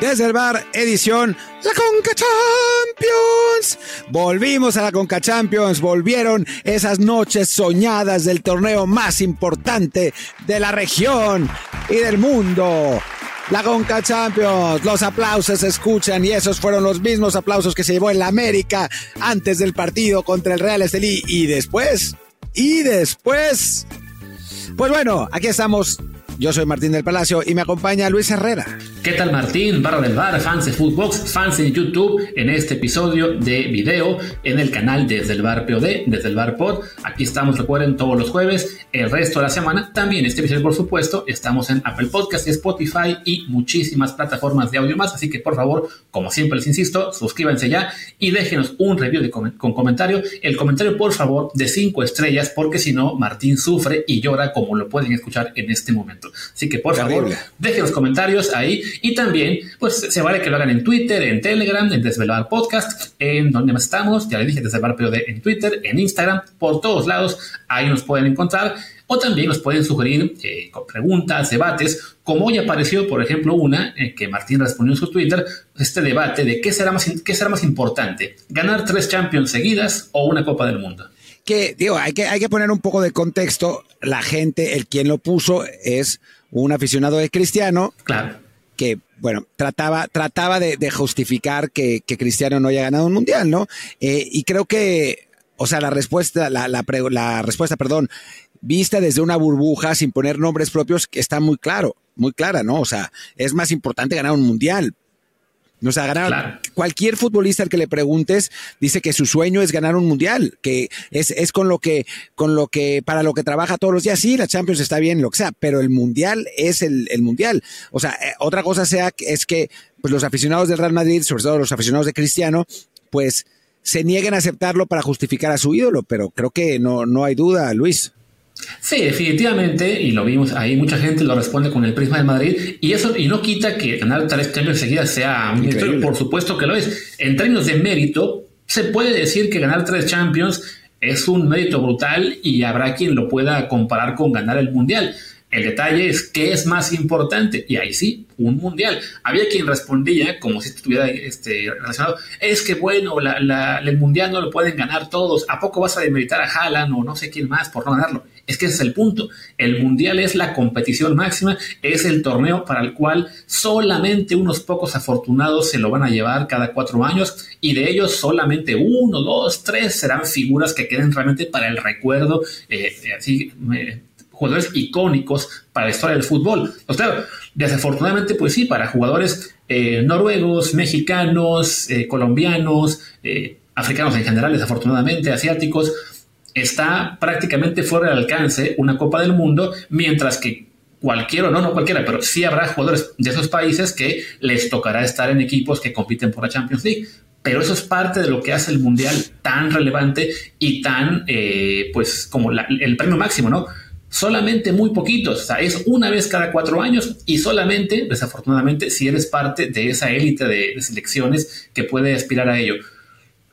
Desde el bar, edición La Conca Champions. Volvimos a la Conca Champions, volvieron esas noches soñadas del torneo más importante de la región y del mundo. La Conca Champions, los aplausos se escuchan y esos fueron los mismos aplausos que se llevó en la América antes del partido contra el Real Estelí y después, y después. Pues bueno, aquí estamos yo soy Martín del Palacio y me acompaña Luis Herrera. ¿Qué tal Martín? Barra del Bar, fans de Footbox, fans en YouTube, en este episodio de video en el canal Desde el Bar POD, Desde el Bar Pod. Aquí estamos, recuerden, todos los jueves, el resto de la semana. También este episodio, por supuesto, estamos en Apple Podcast, Spotify y muchísimas plataformas de audio más. Así que, por favor, como siempre les insisto, suscríbanse ya y déjenos un review con, comentario. El comentario, por favor, de cinco estrellas, porque si no, Martín sufre y llora como lo pueden escuchar en este momento. Así que, por favor, dejen los comentarios ahí. Y también, pues se vale que lo hagan en Twitter, en Telegram, en Desvelar Podcast, en donde más estamos, ya les dije, Desvelar POD en Twitter, en Instagram, por todos lados, ahí nos pueden encontrar. O también nos pueden sugerir eh, con preguntas, debates, como hoy apareció, por ejemplo, una eh, que Martín respondió en su Twitter, este debate de qué será, más, qué será más importante, ganar tres Champions seguidas o una Copa del Mundo que, digo, hay que, hay que poner un poco de contexto. La gente, el quien lo puso es un aficionado de Cristiano. Claro que, bueno, trataba, trataba de, justificar que, Cristiano no haya ganado un mundial, ¿no? Eh, y creo que, o sea, la respuesta, la, la, la, respuesta, perdón, vista desde una burbuja sin poner nombres propios, está muy claro, muy clara, ¿no? O sea, es más importante ganar un mundial, o sea, ganar cualquier futbolista al que le preguntes dice que su sueño es ganar un mundial, que es, es con lo que, con lo que, para lo que trabaja todos los días. Sí, la Champions está bien, lo que sea, pero el mundial es el, el mundial. O sea, eh, otra cosa sea es que pues los aficionados del Real Madrid, sobre todo los aficionados de Cristiano, pues se nieguen a aceptarlo para justificar a su ídolo, pero creo que no, no hay duda, Luis. Sí, definitivamente, y lo vimos ahí, mucha gente lo responde con el prisma de Madrid, y eso y no quita que ganar tres Champions seguidas sea un por supuesto que lo es. En términos de mérito, se puede decir que ganar tres Champions es un mérito brutal y habrá quien lo pueda comparar con ganar el Mundial. El detalle es qué es más importante, y ahí sí, un mundial. Había quien respondía, como si estuviera este, relacionado, es que bueno, el mundial no lo pueden ganar todos, ¿a poco vas a demeritar a Haaland o no sé quién más por no ganarlo? Es que ese es el punto. El mundial es la competición máxima, es el torneo para el cual solamente unos pocos afortunados se lo van a llevar cada cuatro años y de ellos solamente uno, dos, tres serán figuras que queden realmente para el recuerdo, eh, así. Eh, jugadores icónicos para la historia del fútbol. Pues claro, desafortunadamente, pues sí, para jugadores eh, noruegos, mexicanos, eh, colombianos, eh, africanos en general, desafortunadamente, asiáticos, está prácticamente fuera del alcance una Copa del Mundo, mientras que cualquiera, no, no cualquiera, pero sí habrá jugadores de esos países que les tocará estar en equipos que compiten por la Champions League. Pero eso es parte de lo que hace el Mundial tan relevante y tan, pues, como el premio máximo, ¿no? solamente muy poquitos, o sea, es una vez cada cuatro años y solamente, desafortunadamente, si eres parte de esa élite de, selecciones que puede aspirar a ello.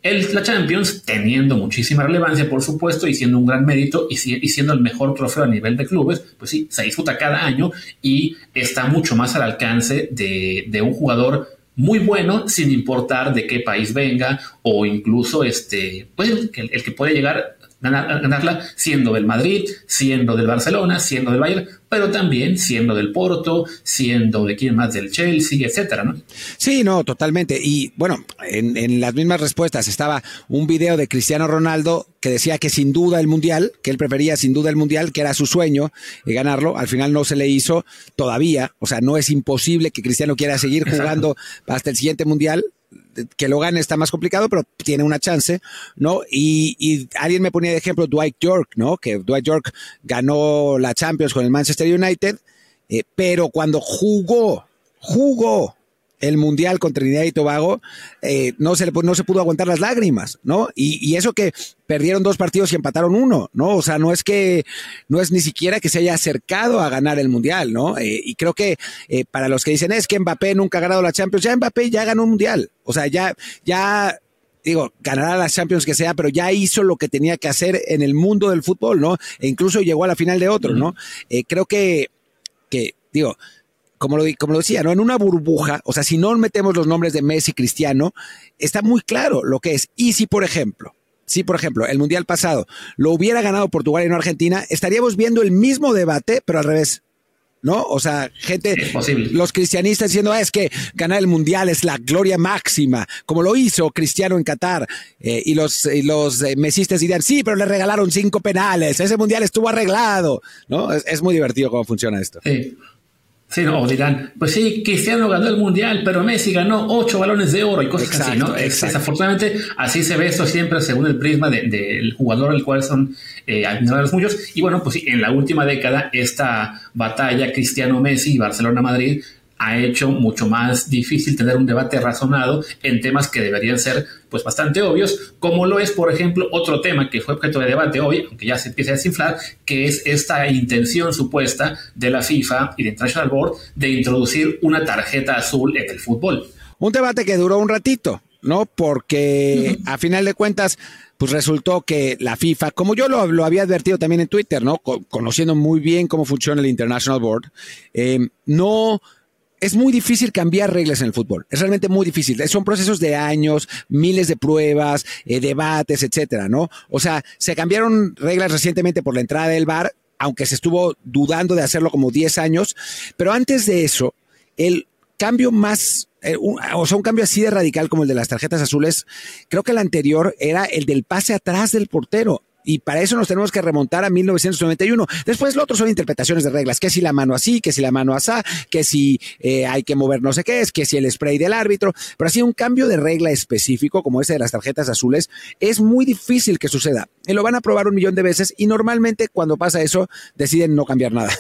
El, la Champions, teniendo muchísima relevancia, por supuesto, y siendo un gran mérito y, siendo el mejor trofeo a nivel de clubes, pues sí, se disputa cada año y está mucho más al alcance de, un jugador muy bueno, sin importar de qué país venga, o incluso este, pues el que puede llegar ganarla siendo del Madrid, siendo del Barcelona, siendo del Bayern, pero también siendo del Porto, siendo de quién más del Chelsea, etcétera, ¿no? Sí, no, totalmente. Y bueno, en, las mismas respuestas estaba un video de Cristiano Ronaldo que decía que sin duda el Mundial, que él prefería sin duda el Mundial, que era su sueño eh, ganarlo. Al final no se le hizo todavía. O sea, no es imposible que Cristiano quiera seguir jugando hasta el siguiente Mundial que lo gane está más complicado, pero tiene una chance, ¿no? Y, alguien me ponía de ejemplo Dwight York, ¿no? Que Dwight York ganó la Champions con el Manchester United, eh, pero cuando jugó, jugó el Mundial con Trinidad y Tobago, eh, no, se le, no se pudo aguantar las lágrimas, ¿no? Y, eso que perdieron dos partidos y empataron uno, ¿no? O sea, no es que, no es ni siquiera que se haya acercado a ganar el Mundial, ¿no? Eh, y creo que eh, para los que dicen es que Mbappé nunca ha ganado la Champions, ya Mbappé ya ganó un Mundial, o sea, ya, ya digo, ganará las Champions que sea, pero ya hizo lo que tenía que hacer en el mundo del fútbol, ¿no? E incluso llegó a la final de otro, ¿no? creo que, que, digo, como lo, como lo decía, ¿no? En una burbuja, o sea, si no metemos los nombres de Messi y Cristiano, está muy claro lo que es. Y si, por ejemplo, si por ejemplo el Mundial pasado lo hubiera ganado Portugal y no Argentina, estaríamos viendo el mismo debate, pero al revés. ¿no? O sea, gente, los cristianistas diciendo, ah, es que ganar el mundial es la gloria máxima, como lo hizo Cristiano en Qatar, eh, y los, los eh, mesistas dirían, sí, pero le regalaron cinco penales, ese mundial estuvo arreglado, ¿no? Es, es muy divertido cómo funciona esto. Sí. Sí, no, o dirán, pues sí, Cristiano ganó el Mundial, pero Messi ganó ocho balones de oro y cosas así, ¿no? Desafortunadamente, así se ve esto siempre según el prisma del jugador al cual son eh, admiradores muchos. Y bueno, pues sí, en la última década, esta batalla Cristiano-Messi y Barcelona-Madrid ha hecho mucho más difícil tener un debate razonado en temas que deberían ser pues bastante obvios, como lo es, por ejemplo, otro tema que fue objeto de debate hoy, aunque ya se empieza a desinflar, que es esta intención supuesta de la FIFA y de International Board de introducir una tarjeta azul en el fútbol. Un debate que duró un ratito, ¿no? Porque a final de cuentas, pues resultó que la FIFA, como yo lo, había advertido también en Twitter, ¿no? conociendo muy bien cómo funciona el International Board, eh, no es muy difícil cambiar reglas en el fútbol. Es realmente muy difícil. Son procesos de años, miles de pruebas, eh, debates, etcétera, ¿no? O sea, se cambiaron reglas recientemente por la entrada del VAR, aunque se estuvo dudando de hacerlo como 10 años. Pero antes de eso, el cambio más, eh, o sea, un cambio así de radical como el de las tarjetas azules, creo que el anterior era el del pase atrás del portero y para eso nos tenemos que remontar a 1991. Después lo otro son interpretaciones de reglas, que si la mano así, que si la mano asá, que si eh, hay que mover no sé qué es, que si el spray del árbitro, pero así un cambio de regla específico como ese de las tarjetas azules es muy difícil que suceda. Y lo van a probar un millón de veces y normalmente cuando pasa eso deciden no cambiar nada.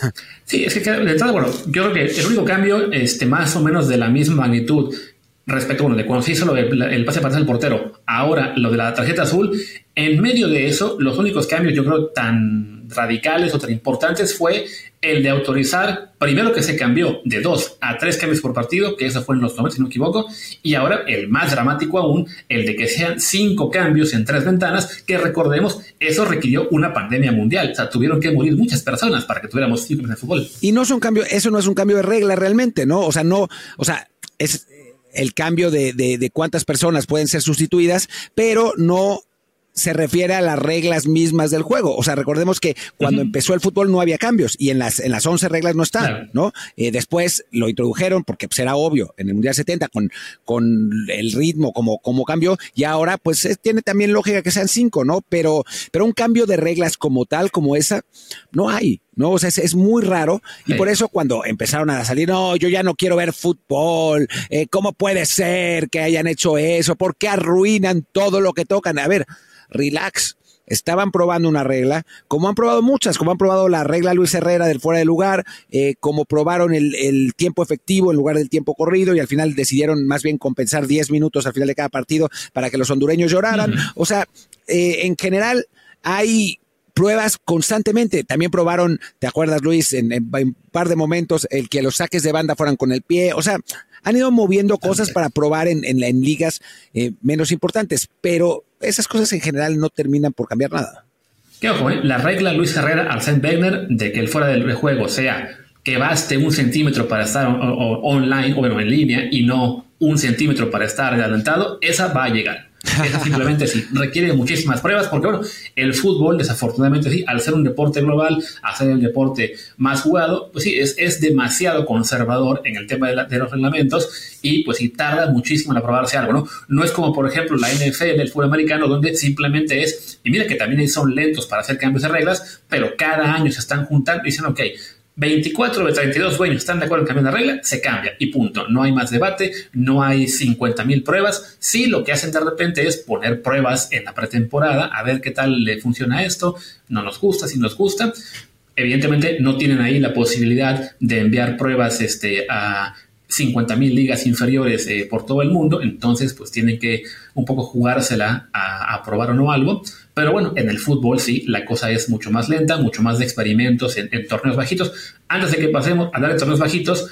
Sí, es que de entrada, bueno, yo creo que el único cambio, este, más o menos de la misma magnitud respecto, bueno, de cuando se hizo el pase para el portero, ahora lo de la tarjeta azul, en medio de eso, los únicos cambios yo creo tan radicales o tan importantes fue el de autorizar, primero que se cambió de dos a tres cambios por partido, que eso fue en los 90, si no me equivoco, y ahora el más dramático aún, el de que sean cinco cambios en tres ventanas, que recordemos, eso requirió una pandemia mundial, o sea, tuvieron que morir muchas personas para que tuviéramos cinco en el fútbol. Y no es un cambio, eso no es un cambio de regla realmente, ¿no? O sea, no, o sea, es el cambio de, de, de cuántas personas pueden ser sustituidas, pero no se refiere a las reglas mismas del juego. O sea, recordemos que cuando empezó el fútbol no había cambios y en las, en las 11 reglas no están, ¿no? Eh, después lo introdujeron porque pues, era obvio en el Mundial 70 con, con el ritmo como, como cambió y ahora pues tiene también lógica que sean cinco, ¿no? Pero, pero un cambio de reglas como tal, como esa, no hay. ¿No? O sea, es, muy raro y por eso cuando empezaron a salir, no, yo ya no quiero ver fútbol, eh, ¿cómo puede ser que hayan hecho eso? ¿Por qué arruinan todo lo que tocan? A ver, relax. Estaban probando una regla, como han probado muchas, como han probado la regla Luis Herrera del fuera de lugar, eh, como probaron el, tiempo efectivo en lugar del tiempo corrido y al final decidieron más bien compensar 10 minutos al final de cada partido para que los hondureños lloraran. O sea, eh, en general hay pruebas constantemente. También probaron, ¿te acuerdas Luis? En, un par de momentos el que los saques de banda fueran con el pie. O sea, han ido moviendo cosas para probar en, en, en ligas eh, menos importantes, pero esas cosas en general no terminan por cambiar nada. ¿Qué ojo, eh? La regla Luis Herrera, Arsène Wenger, de que el fuera del juego sea que baste un centímetro para estar online o bueno, en línea y no un centímetro para estar adelantado, esa va a llegar. Eso simplemente sí, requiere muchísimas pruebas porque, bueno, el fútbol, desafortunadamente sí, al ser un deporte global, al ser el deporte más jugado, pues sí, es, es demasiado conservador en el tema de, los reglamentos y pues sí, tarda muchísimo en aprobarse algo, ¿no? No es como, por ejemplo, la NFL, el fútbol americano, donde simplemente es, y mira que también son lentos para hacer cambios de reglas, pero cada año se están juntando y dicen, ok, 24 de 32 dueños están de acuerdo en cambiar la regla, se cambia y punto. No hay más debate, no hay 50 mil pruebas. Sí, lo que hacen de repente es poner pruebas en la pretemporada, a ver qué tal le funciona esto, no nos gusta, si nos gusta. Evidentemente no tienen ahí la posibilidad de enviar pruebas este, a 50 mil ligas inferiores eh, por todo el mundo, entonces pues tienen que un poco jugársela a, a, probar o no algo. Pero bueno, en el fútbol sí, la cosa es mucho más lenta, mucho más de experimentos en, torneos bajitos. Antes de que pasemos a hablar de torneos bajitos,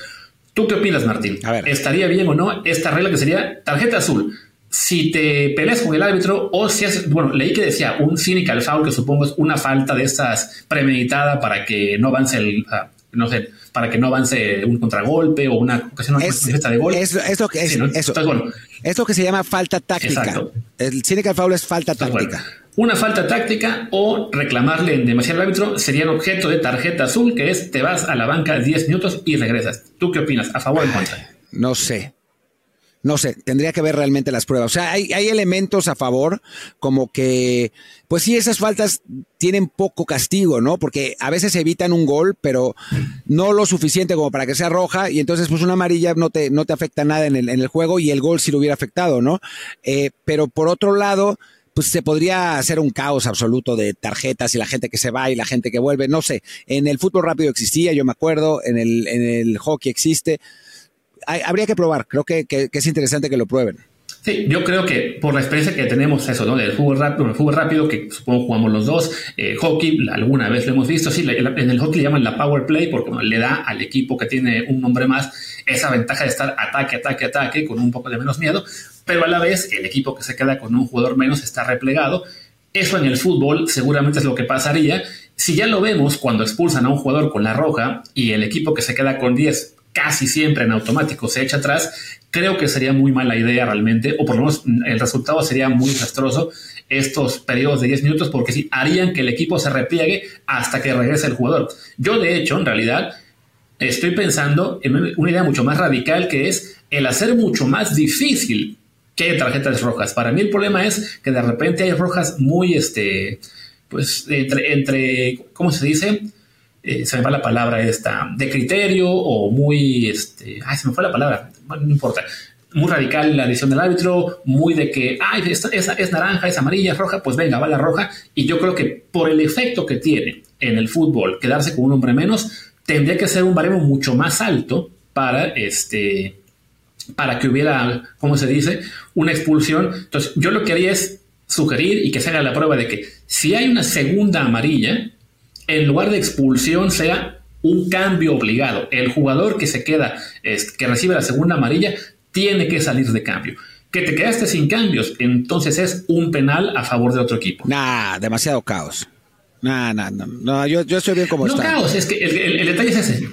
¿tú qué opinas, Martín? ¿Estaría bien o no esta regla que sería tarjeta azul? Si te peleas con el árbitro o si haces, bueno, leí que decía un cynical foul, que supongo es una falta de estas premeditada para que no avance el, no sé, para que no avance un contragolpe o una ocasión es, de gol. Es, lo que, es, eso, que se llama falta táctica. El cynical foul es falta táctica. una falta táctica o reclamarle en demasiado árbitro serían objeto de tarjeta azul, que es te vas a la banca 10 minutos y regresas. ¿Tú qué opinas? ¿A favor o en contra? No sé. No sé, tendría que ver realmente las pruebas. O sea, hay, hay, elementos a favor, como que, pues sí, esas faltas tienen poco castigo, ¿no? Porque a veces evitan un gol, pero no lo suficiente como para que sea roja, y entonces, pues una amarilla no te, no te afecta nada en el, en el juego y el gol sí lo hubiera afectado, ¿no? Eh, pero por otro lado, pues se podría hacer un caos absoluto de tarjetas y la gente que se va y la gente que vuelve, no sé. En el fútbol rápido existía, yo me acuerdo, en el, en el hockey existe habría que probar. Creo que, es interesante que lo prueben. Sí, yo creo que por la experiencia que tenemos, eso, ¿no? Del fútbol rápido, rápido, que supongo jugamos los dos, eh, hockey, alguna vez lo hemos visto, sí, en el hockey le llaman la power play porque le da al equipo que tiene un nombre más esa ventaja de estar ataque, ataque, ataque, con un poco de menos miedo, pero a la vez el equipo que se queda con un jugador menos está replegado. Eso en el fútbol seguramente es lo que pasaría. Si ya lo vemos cuando expulsan a un jugador con la roja y el equipo que se queda con 10 casi siempre en automático se echa atrás, creo que sería muy mala idea realmente, o por lo menos el resultado sería muy desastroso estos periodos de 10 minutos, porque sí harían que el equipo se repliegue hasta que regrese el jugador. Yo, de hecho, en realidad, estoy pensando en una idea mucho más radical que es el hacer mucho más difícil que haya tarjetas rojas. Para mí el problema es que de repente hay rojas muy, este, pues, entre, entre ¿cómo se dice? Eh, se me va la palabra esta, de criterio o muy, este, ay, se me fue la palabra, no importa, muy radical la decisión del árbitro, muy de que, ay, esta, es naranja, es amarilla, es roja, pues venga, va la roja. Y yo creo que por el efecto que tiene en el fútbol quedarse con un hombre menos, tendría que ser un baremo mucho más alto para este para que hubiera, ¿cómo se dice?, una expulsión. Entonces, yo lo que haría es sugerir y que se haga la prueba de que si hay una segunda amarilla, en lugar de expulsión sea un cambio obligado. El jugador que se queda, que recibe la segunda amarilla, tiene que salir de cambio. Que te quedaste sin cambios, entonces es un penal a favor de otro equipo. Nah, demasiado caos. Nah, nah, no, no, yo, yo estoy bien como no está. No caos, es que el, detalle es ese.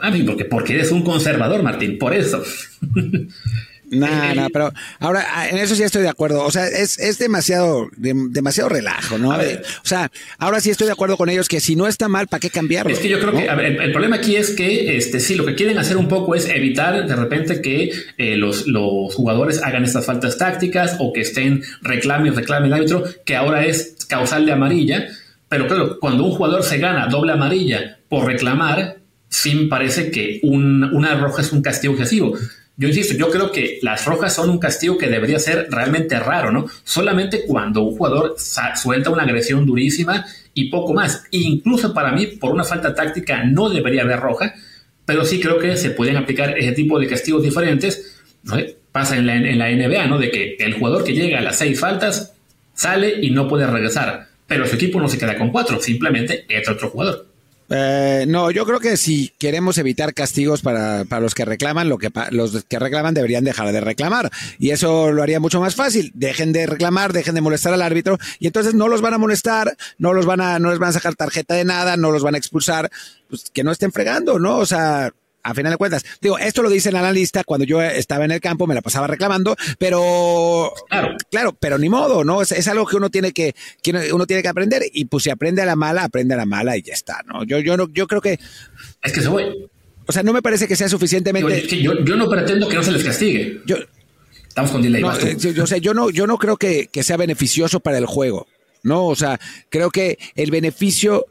A mí, porque, porque eres un conservador, Martín, por eso. No, no, pero ahora ah, en eso sí estoy de acuerdo. O sea, es, es demasiado, demasiado relajo, ¿no? o sea, ahora sí estoy de acuerdo con ellos que si no está mal, ¿para qué cambiarlo? Es que yo creo que el, problema aquí es que este sí, lo que quieren hacer un poco es evitar de repente que eh, los, los jugadores hagan estas faltas tácticas o que estén reclame y reclame el árbitro, que ahora es causal de amarilla. Pero claro, cuando un jugador se gana doble amarilla por reclamar, sí me parece que un, una roja es un castigo excesivo. Yo insisto, yo creo que las rojas son un castigo que debería ser realmente raro, ¿no? Solamente cuando un jugador suelta una agresión durísima y poco más. Incluso para mí, por una falta táctica, no debería haber roja, pero sí creo que se pueden aplicar ese tipo de castigos diferentes. Pasa en la, en la NBA, ¿no? De que el jugador que llega a las seis faltas sale y no puede regresar, pero su equipo no se queda con cuatro, simplemente entra otro jugador. Eh, no, yo creo que si queremos evitar castigos para, para los que reclaman, lo que los que reclaman deberían dejar de reclamar. Y eso lo haría mucho más fácil. Dejen de reclamar, dejen de molestar al árbitro, y entonces no los van a molestar, no los van a, no les van a sacar tarjeta de nada, no los van a expulsar, pues que no estén fregando, ¿no? O sea, a final de cuentas. Digo, esto lo dice el analista cuando yo estaba en el campo, me la pasaba reclamando, pero claro, pero ni modo, ¿no? Es, algo que uno tiene que, uno tiene que aprender y pues si aprende a la mala, aprende a la mala y ya está, ¿no? Yo, yo no, yo creo que. Es que se voy. O sea, no me parece que sea suficientemente. Yo, yo, no pretendo que no se les castigue. Yo, Estamos con delay. No, eh, yo, yo, no, yo no creo que, que sea beneficioso para el juego. No, o sea, creo que el beneficio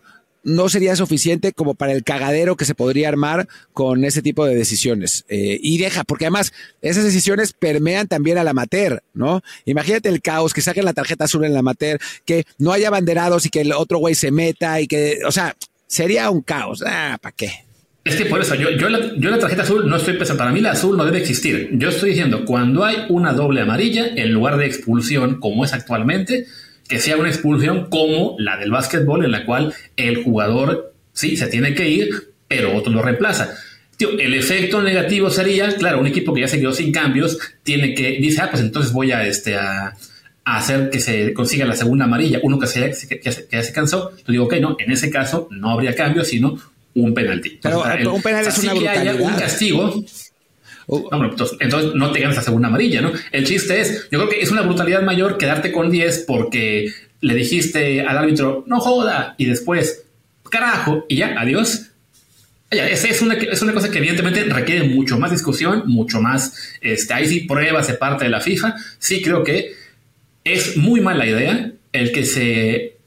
no sería suficiente como para el cagadero que se podría armar con ese tipo de decisiones. Eh, y deja, porque además esas decisiones permean también al amateur, ¿no? Imagínate el caos, que saquen la tarjeta azul en la amateur, que no haya banderados y que el otro güey se meta y que, o sea, sería un caos. Ah, ¿para qué? Es que por eso, yo, yo, la, yo la tarjeta azul no estoy pensando, para mí la azul no debe existir. Yo estoy diciendo, cuando hay una doble amarilla, en lugar de expulsión como es actualmente, que sea una expulsión como la del básquetbol, en la cual el jugador sí se tiene que ir, pero otro lo reemplaza. el efecto negativo sería, claro, un equipo que ya se quedó sin cambios, tiene que, dice, ah, pues entonces voy a, este, a, hacer que se consiga la segunda amarilla, uno que, se, que, ya se cansó, yo digo, ok, no, en ese caso no habría cambio, sino un penalti. Pero un penal es una brutalidad. un castigo. Uh. entonces, no te ganas la segunda amarilla, ¿no? El chiste es, yo creo que es una brutalidad mayor quedarte con 10 porque le dijiste al árbitro, no joda, y después, carajo, y ya, adiós. Es, es, una, es una cosa que evidentemente requiere mucho más discusión, mucho más, este, ahí sí pruebas de parte de la FIFA. Sí creo que es muy mala idea el que se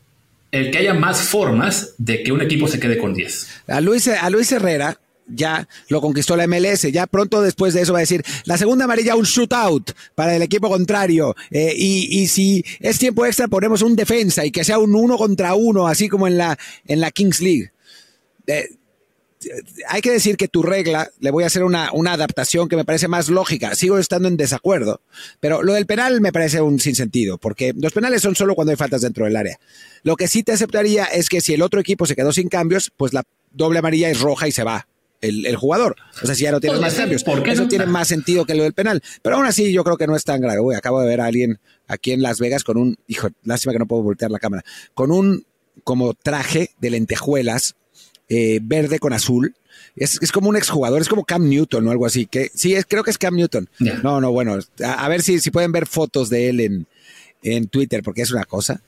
el que haya más formas de que un equipo se quede con 10. A Luis, a Luis Herrera ya lo conquistó la MLS. Ya pronto después de eso va a decir la segunda amarilla, un shootout para el equipo contrario. Eh, y, si es tiempo extra, ponemos un defensa y que sea un uno contra uno, así como en la, en la Kings League. Eh, hay que decir que tu regla, le voy a hacer una, una, adaptación que me parece más lógica. Sigo estando en desacuerdo, pero lo del penal me parece un sinsentido, porque los penales son solo cuando hay faltas dentro del área. Lo que sí te aceptaría es que si el otro equipo se quedó sin cambios, pues la doble amarilla es roja y se va el, jugador. O sea, si ya no tiene más cambios. Eso tiene más sentido que lo del penal. Pero aún así, yo creo que no es tan grave. acabo de ver a alguien aquí en Las Vegas con un, hijo, lástima que no puedo voltear la cámara, con un como traje de lentejuelas eh, verde con azul. Es, es, como un exjugador, es como Cam Newton o algo así. Que, sí, es, creo que es Cam Newton. No, no, bueno, a, ver si, si pueden ver fotos de él en, en Twitter, porque es una cosa.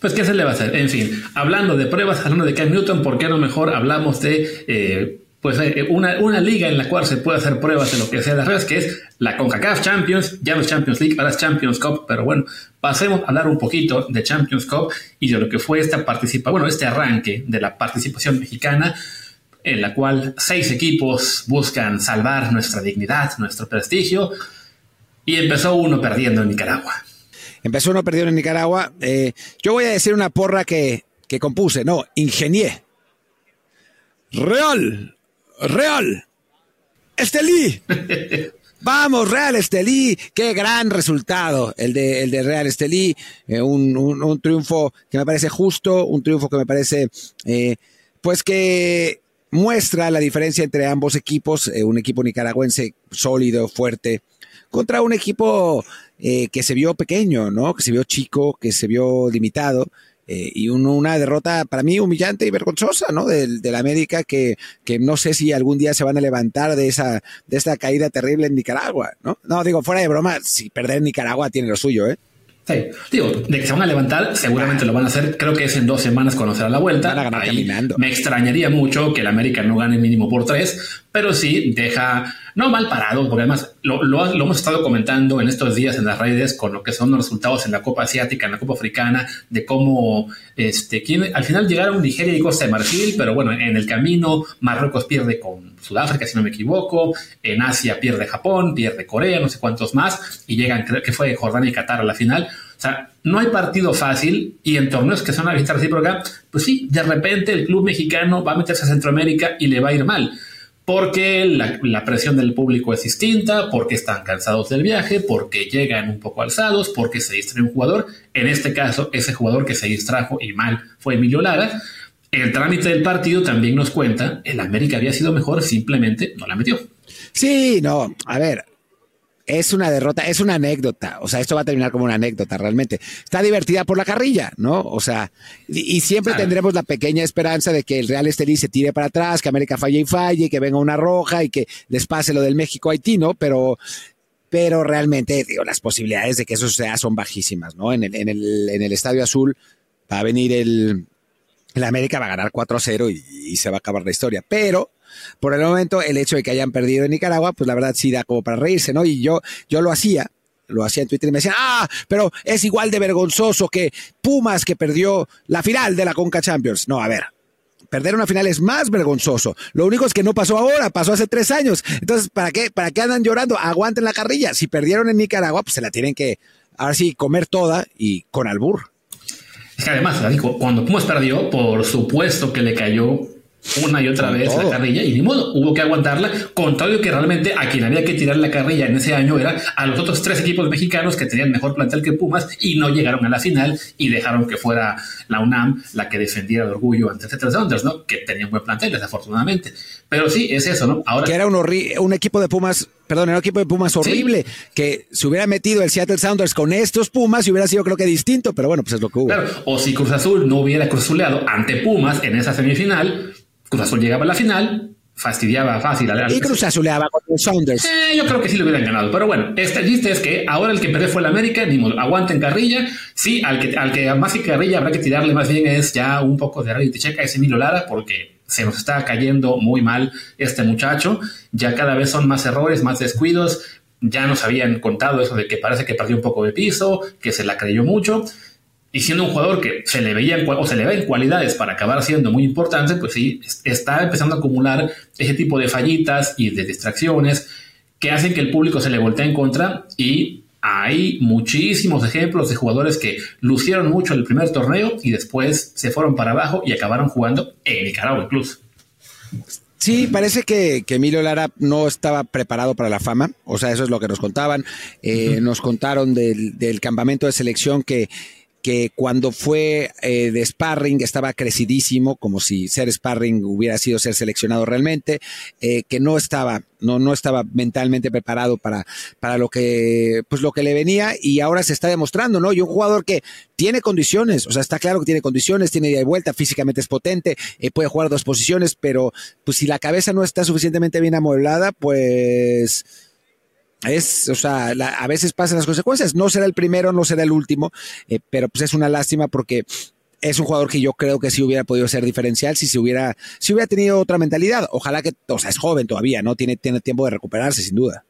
Pues, ¿qué se le va a hacer? En fin, hablando de pruebas, hablando de Cam Newton, ¿por qué no mejor hablamos de eh, pues eh, una, una, liga en la cual se puede hacer pruebas de lo que sea de redes, que es la CONCACAF Champions, ya no es Champions League, ahora es Champions Cup, pero bueno, pasemos a hablar un poquito de Champions Cup y de lo que fue esta participación, bueno, este arranque de la participación mexicana, en la cual seis equipos buscan salvar nuestra dignidad, nuestro prestigio, y empezó uno perdiendo en Nicaragua. Empezó uno perdiendo en Nicaragua. Eh, yo voy a decir una porra que, que compuse, no, ingenié. Real, Real. Estelí. Vamos, Real Estelí. Qué gran resultado el de, el de Real Estelí. Eh, un, triunfo que me parece justo, un triunfo que me parece, eh, pues que muestra la diferencia entre ambos equipos. Eh, un equipo nicaragüense sólido, fuerte, contra un equipo que se vio pequeño, ¿no? Que se vio chico, que se vio limitado. Eh, y una derrota para mí humillante y vergonzosa, ¿no? De, de, la América que, que no sé si algún día se van a levantar de esa, de esta caída terrible en Nicaragua, ¿no? No, digo, fuera de broma, si perder en Nicaragua tiene lo suyo, ¿eh? Sí, digo, de que se van a levantar, seguramente lo van a hacer. Creo que es en dos semanas cuando será la vuelta. Me extrañaría mucho que el América no gane mínimo por tres, pero sí deja no mal parado, porque además lo, lo, hemos estado comentando en estos días en las redes con lo que son los resultados en la Copa Asiática, en la Copa Africana, de cómo este, al final llegaron Nigeria y Costa de Marfil, pero bueno, en el camino Marruecos pierde con Sudáfrica, si no me equivoco, en Asia pierde Japón, pierde Corea, no sé cuántos más, y llegan, creo que fue Jordania y Qatar a la final. O sea, no hay partido fácil y en torneos que son a vista recíproca, pues sí, de repente el club mexicano va a meterse a Centroamérica y le va a ir mal porque la, presión del público es distinta, porque están cansados del viaje, porque llegan un poco alzados, porque se distrae un jugador. En este caso, ese jugador que se distrajo y mal fue Emilio Lara. El trámite del partido también nos cuenta, el América había sido mejor, simplemente no la metió. Sí, no, a ver, es una derrota, es una anécdota. O sea, esto va a terminar como una anécdota realmente. Está divertida por la carrilla, ¿no? O sea, y, siempre tendremos la pequeña esperanza de que el Real Estelí se tire para atrás, que América falle y falle, que venga una roja y que les pase lo del México-Haití, ¿no? Pero, pero realmente, digo, las posibilidades de que eso sea son bajísimas, ¿no? En el, en el, en el Estadio Azul va a venir el, el América va a ganar 4-0 y, y se va a acabar la historia. Pero, por el momento, el hecho de que hayan perdido en Nicaragua, pues la verdad sí da como para reírse, ¿no? Y yo, yo lo hacía, lo hacía en Twitter y me decían, ah, pero es igual de vergonzoso que Pumas que perdió la final de la Conca Champions. No, a ver, perder una final es más vergonzoso. Lo único es que no pasó ahora, pasó hace tres años. Entonces, ¿para qué, para qué andan llorando? Aguanten la carrilla. Si perdieron en Nicaragua, pues se la tienen que, ahora sí, comer toda y con albur. Es que además, cuando Pumas perdió, por supuesto que le cayó una y otra vez la carrilla y ni modo, hubo que aguantarla, con todo que realmente a quien había que tirar la carrilla en ese año era a los otros tres equipos mexicanos que tenían mejor plantel que Pumas y no llegaron a la final y dejaron que fuera la UNAM la que defendiera el orgullo ante Seattle Sounders, ¿no? Que tenían buen plantel, desafortunadamente. Pero sí, es eso, ¿no? Ahora... Que era un, un equipo de Pumas perdón, era un equipo de Pumas horrible, que se hubiera metido el Seattle Sounders con estos Pumas y hubiera sido creo que distinto, pero bueno, pues es lo que hubo. Claro, o si Cruz Azul no hubiera cruzuleado ante Pumas en esa semifinal, Cruz Azul llegaba a la final, fastidiaba fácil. A y Cruz Azuleaba con los Saunders. Eh, yo creo que sí lo hubieran ganado. Pero bueno, este chiste es que ahora el que perdió fue el América, ni modo, aguanten carrilla. Sí, al que, al que más que carrilla habrá que tirarle más bien es ya un poco de reality check a ese Emilio Lara, porque se nos está cayendo muy mal este muchacho. Ya cada vez son más errores, más descuidos. Ya nos habían contado eso de que parece que perdió un poco de piso, que se la creyó mucho. Y siendo un jugador que se le veían o se le ven cualidades para acabar siendo muy importante, pues sí, está empezando a acumular ese tipo de fallitas y de distracciones que hacen que el público se le voltee en contra y hay muchísimos ejemplos de jugadores que lucieron mucho en el primer torneo y después se fueron para abajo y acabaron jugando en Nicaragua incluso. Sí, parece que, Emilio Lara no estaba preparado para la fama, o sea, eso es lo que nos contaban. Eh, nos contaron del, del campamento de selección que que cuando fue eh, de sparring estaba crecidísimo, como si ser sparring hubiera sido ser seleccionado realmente, eh, que no estaba, no, no estaba mentalmente preparado para, para lo que, pues lo que le venía y ahora se está demostrando, ¿no? Y un jugador que tiene condiciones, o sea, está claro que tiene condiciones, tiene ida y vuelta, físicamente es potente, eh, puede jugar dos posiciones, pero pues si la cabeza no está suficientemente bien amueblada, pues es, o sea, a veces pasan las consecuencias. No será el primero, no será el último, eh, pero pues es una lástima porque es un jugador que yo creo que sí hubiera podido ser diferencial si se hubiera, si hubiera tenido otra mentalidad. Ojalá que, o sea, es joven todavía, ¿no? Tiene, tiene tiempo de recuperarse, sin duda.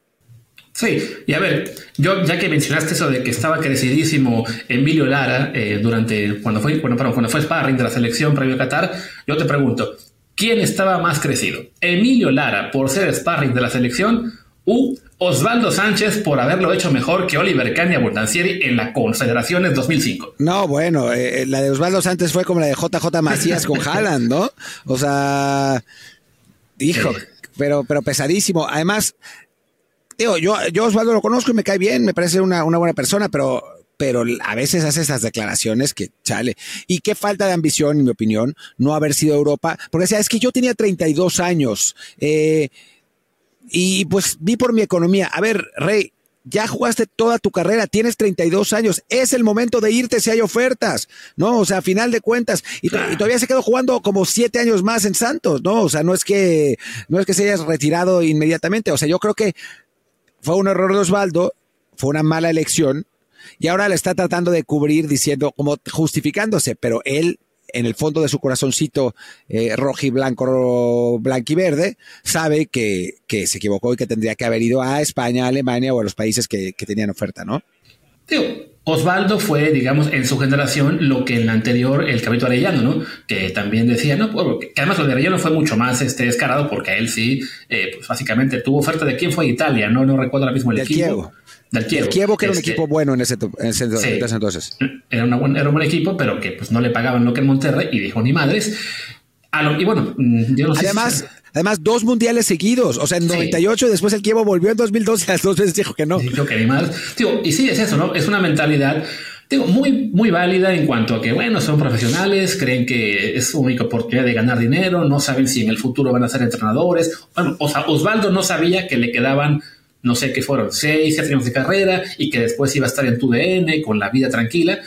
Sí, y a ver, yo ya que mencionaste eso de que estaba crecidísimo Emilio Lara eh, durante cuando fue, bueno, cuando fue sparring de la selección previo a Qatar, yo te pregunto, ¿quién estaba más crecido? ¿Emilio Lara por ser sparring de la selección u Osvaldo Sánchez por haberlo hecho mejor que Oliver Caña Bondancieri en la Confederaciones 2005. No, bueno, eh, eh, la de Osvaldo Sánchez fue como la de JJ Macías con Haaland, ¿no? O sea, hijo, pero, pero pesadísimo. Además, digo, yo, yo Osvaldo lo conozco y me cae bien, me parece una, una buena persona, pero pero a veces hace esas declaraciones que chale. Y qué falta de ambición, en mi opinión, no haber sido Europa. Porque decía, es que yo tenía 32 años. Eh, y pues vi por mi economía. A ver, Rey, ya jugaste toda tu carrera, tienes 32 años, es el momento de irte si hay ofertas, ¿no? O sea, a final de cuentas, y, todavía se quedó jugando como siete años más en Santos, ¿no? O sea, no es que, no es que se hayas retirado inmediatamente, o sea, yo creo que fue un error de Osvaldo, fue una mala elección, y ahora le está tratando de cubrir diciendo, como justificándose, pero él en el fondo de su corazoncito eh, rojo y blanco, blanco y verde, sabe que, que, se equivocó y que tendría que haber ido a España, a Alemania o a los países que, que tenían oferta, ¿no? Tío, Osvaldo fue, digamos, en su generación lo que en la anterior el Cabito Arellano, ¿no? Que también decía, ¿no? Que además lo de Arellano fue mucho más este, descarado porque él sí, eh, pues básicamente tuvo oferta de quién fue Italia, ¿no? No recuerdo ahora mismo el equipo. Del Kievo. que era un este, equipo bueno en ese, entonces. Era, una era un buen equipo, pero que pues no le pagaban lo que en Monterrey y dijo ni madres. Y bueno, mm, yo no sé además, además, dos mundiales seguidos. O sea, en 98 después el Kievo volvió en 2012 las dos veces dijo que no. Dijo que ni madres. y sí, es eso, ¿no? Es una mentalidad digo, muy, muy válida en cuanto a que, bueno, son profesionales, creen que es su única oportunidad de ganar dinero, no saben si en el futuro van a ser entrenadores. Bueno, o sea, Osvaldo no sabía que le quedaban no sé qué fueron, seis, siete años de carrera y que después iba a estar en tu DN con la vida tranquila.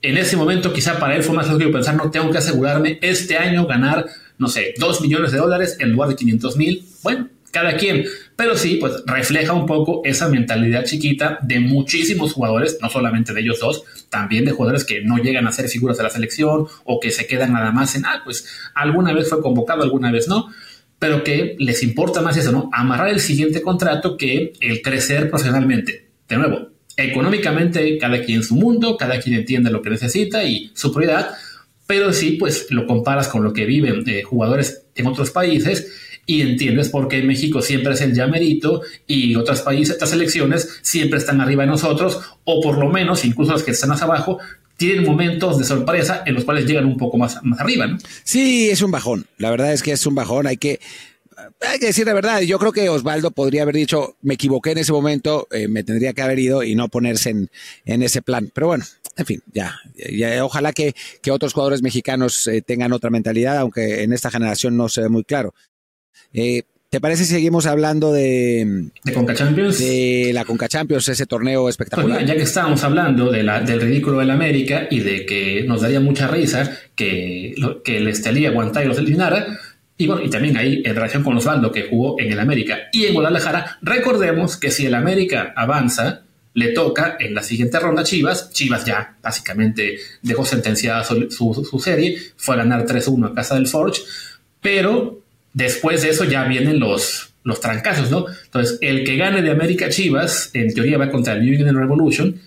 En ese momento quizá para él fue más lógico pensar, no tengo que asegurarme este año ganar, no sé, dos millones de dólares en lugar de 500 mil. Bueno, cada quien. Pero sí, pues refleja un poco esa mentalidad chiquita de muchísimos jugadores, no solamente de ellos dos, también de jugadores que no llegan a ser figuras de la selección o que se quedan nada más en, ah, pues alguna vez fue convocado, alguna vez no pero que les importa más eso, ¿no? Amarrar el siguiente contrato que el crecer profesionalmente. De nuevo, económicamente cada quien su mundo, cada quien entiende lo que necesita y su prioridad, pero sí, pues lo comparas con lo que viven de jugadores en otros países y entiendes por qué México siempre es el llamerito y otros países, otras selecciones siempre están arriba de nosotros, o por lo menos, incluso los que están más abajo, tienen momentos de sorpresa en los cuales llegan un poco más, más arriba, ¿no? Sí, es un bajón. La verdad es que es un bajón. Hay que, hay que decir la verdad. Yo creo que Osvaldo podría haber dicho, me equivoqué en ese momento, eh, me tendría que haber ido y no ponerse en, en ese plan. Pero bueno, en fin, ya. ojalá que, que, otros jugadores mexicanos eh, tengan otra mentalidad, aunque en esta generación no se ve muy claro. Eh, ¿Te parece si seguimos hablando de, de Conca Champions? De la Conca Champions, ese torneo espectacular. Pues ya que estábamos hablando de la, del ridículo del América y de que nos daría mucha risa que, que el Estelí aguantara y los eliminara, Y bueno, y también ahí en relación con Osvaldo que jugó en el América y en Guadalajara, recordemos que si el América avanza, le toca en la siguiente ronda Chivas. Chivas ya básicamente dejó sentenciada su, serie, fue a ganar 3-1 a casa del Forge, pero después de eso ya vienen los, los trancazos, ¿no? Entonces, el que gane de América Chivas, en teoría va contra el New England Revolution,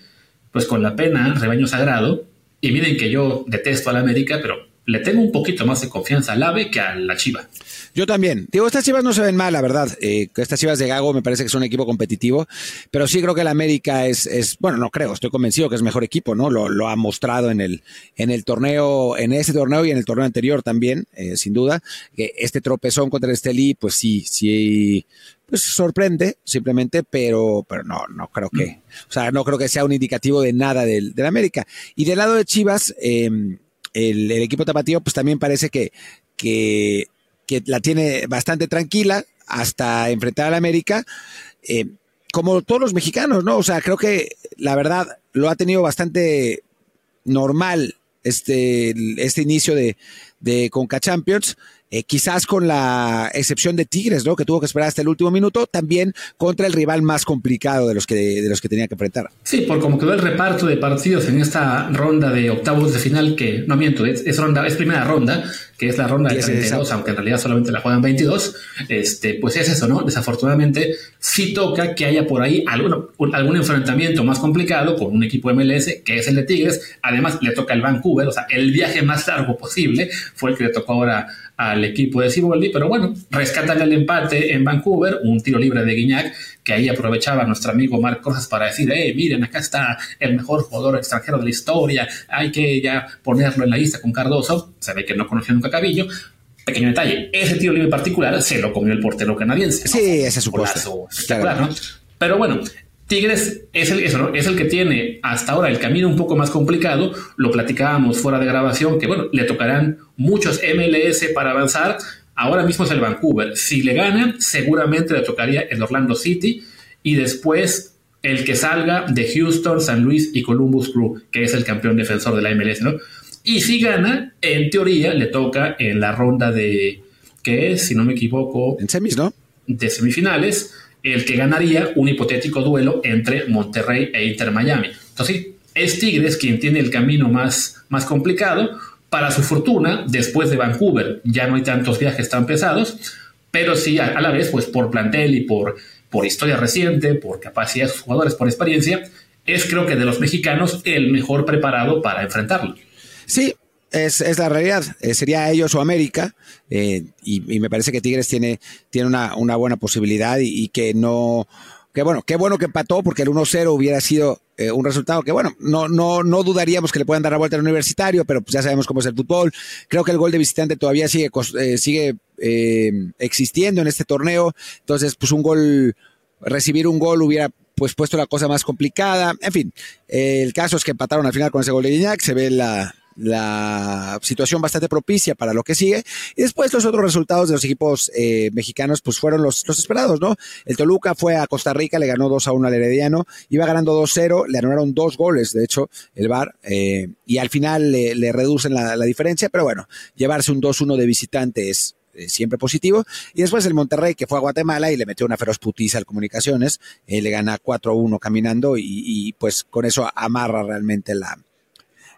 pues con la pena, rebaño sagrado. Y miren que yo detesto a la América, pero le tengo un poquito más de confianza al AVE que a la Chiva. Yo también. Digo, estas Chivas no se ven mal, la verdad. Eh, estas Chivas de Gago me parece que son un equipo competitivo, pero sí creo que el América es, es, bueno, no creo, estoy convencido que es mejor equipo, ¿no? Lo, lo ha mostrado en el, en el torneo, en ese torneo y en el torneo anterior también, eh, sin duda. Que este tropezón contra el Estelí, pues sí, sí, pues sorprende simplemente, pero, pero no, no creo que, o sea, no creo que sea un indicativo de nada del, del América. Y del lado de Chivas, eh, el, equipo tapatío pues también parece que, que, la tiene bastante tranquila hasta enfrentar al América, eh, como todos los mexicanos, ¿no? O sea, creo que la verdad lo ha tenido bastante normal este, este inicio de, de Conca Champions. Eh, quizás con la excepción de Tigres, ¿no? Que tuvo que esperar hasta el último minuto, también contra el rival más complicado de los que, de los que tenía que enfrentar. Sí, por como quedó el reparto de partidos en esta ronda de octavos de final, que no miento, es, ronda, es primera ronda, que es la ronda de 32, aunque en realidad solamente la juegan 22, este, pues es eso, ¿no? Desafortunadamente, sí toca que haya por ahí algún, algún enfrentamiento más complicado con un equipo MLS, que es el de Tigres. Además, le toca el Vancouver, o sea, el viaje más largo posible fue el que le tocó ahora al equipo de Ciboldi, pero bueno, rescatan el empate en Vancouver, un tiro libre de Guiñac, que ahí aprovechaba nuestro amigo Marc Cosas para decir, eh, miren, acá está el mejor jugador extranjero de la historia, hay que ya ponerlo en la lista con Cardoso, se ve que no conoció nunca a Cabillo, Pequeño detalle, ese tiro libre particular se lo comió el portero canadiense. Sí, ese es su claro. Pero bueno, Tigres es el, es el que tiene hasta ahora el camino un poco más complicado. Lo platicábamos fuera de grabación, que bueno, le tocarán muchos MLS para avanzar. Ahora mismo es el Vancouver. Si le ganan, seguramente le tocaría el Orlando City y después el que salga de Houston, San Luis y Columbus Crew, que es el campeón defensor de la MLS, ¿no? Y si gana, en teoría le toca en la ronda de, ¿qué es? Si no me equivoco. En semis, ¿no? De semifinales el que ganaría un hipotético duelo entre Monterrey e Inter Miami. Entonces, es Tigres quien tiene el camino más, más complicado. Para su fortuna, después de Vancouver ya no hay tantos viajes tan pesados, pero sí a, la vez, pues por plantel y por, por historia reciente, por capacidad de sus jugadores, por experiencia, es creo que de los mexicanos el mejor preparado para enfrentarlo. Sí, es, la realidad. Eh, sería ellos o América. Eh, y, me parece que Tigres tiene, tiene una, una buena posibilidad y, que no. Que bueno, qué bueno que empató porque el 1-0 hubiera sido eh, un resultado que, bueno, no, no, no dudaríamos que le puedan dar la vuelta al universitario, pero pues ya sabemos cómo es el fútbol. Creo que el gol de visitante todavía sigue, sigue existiendo en este torneo. Entonces, pues un gol, recibir un gol hubiera pues puesto la cosa más complicada. En fin, el caso es que empataron al final con ese gol de Guiñac. Se ve la, la situación bastante propicia para lo que sigue. Y después los otros resultados de los equipos eh, mexicanos pues fueron los, esperados, ¿no? El Toluca fue a Costa Rica, le ganó 2 a 1 al Herediano, iba ganando 2-0, le anularon dos goles, de hecho, el VAR, eh, y al final le, reducen la, diferencia, pero bueno, llevarse un 2-1 de visitante es eh, siempre positivo. Y después el Monterrey, que fue a Guatemala y le metió una feroz putiza al Comunicaciones, le gana 4-1 caminando y, y pues con eso amarra realmente la,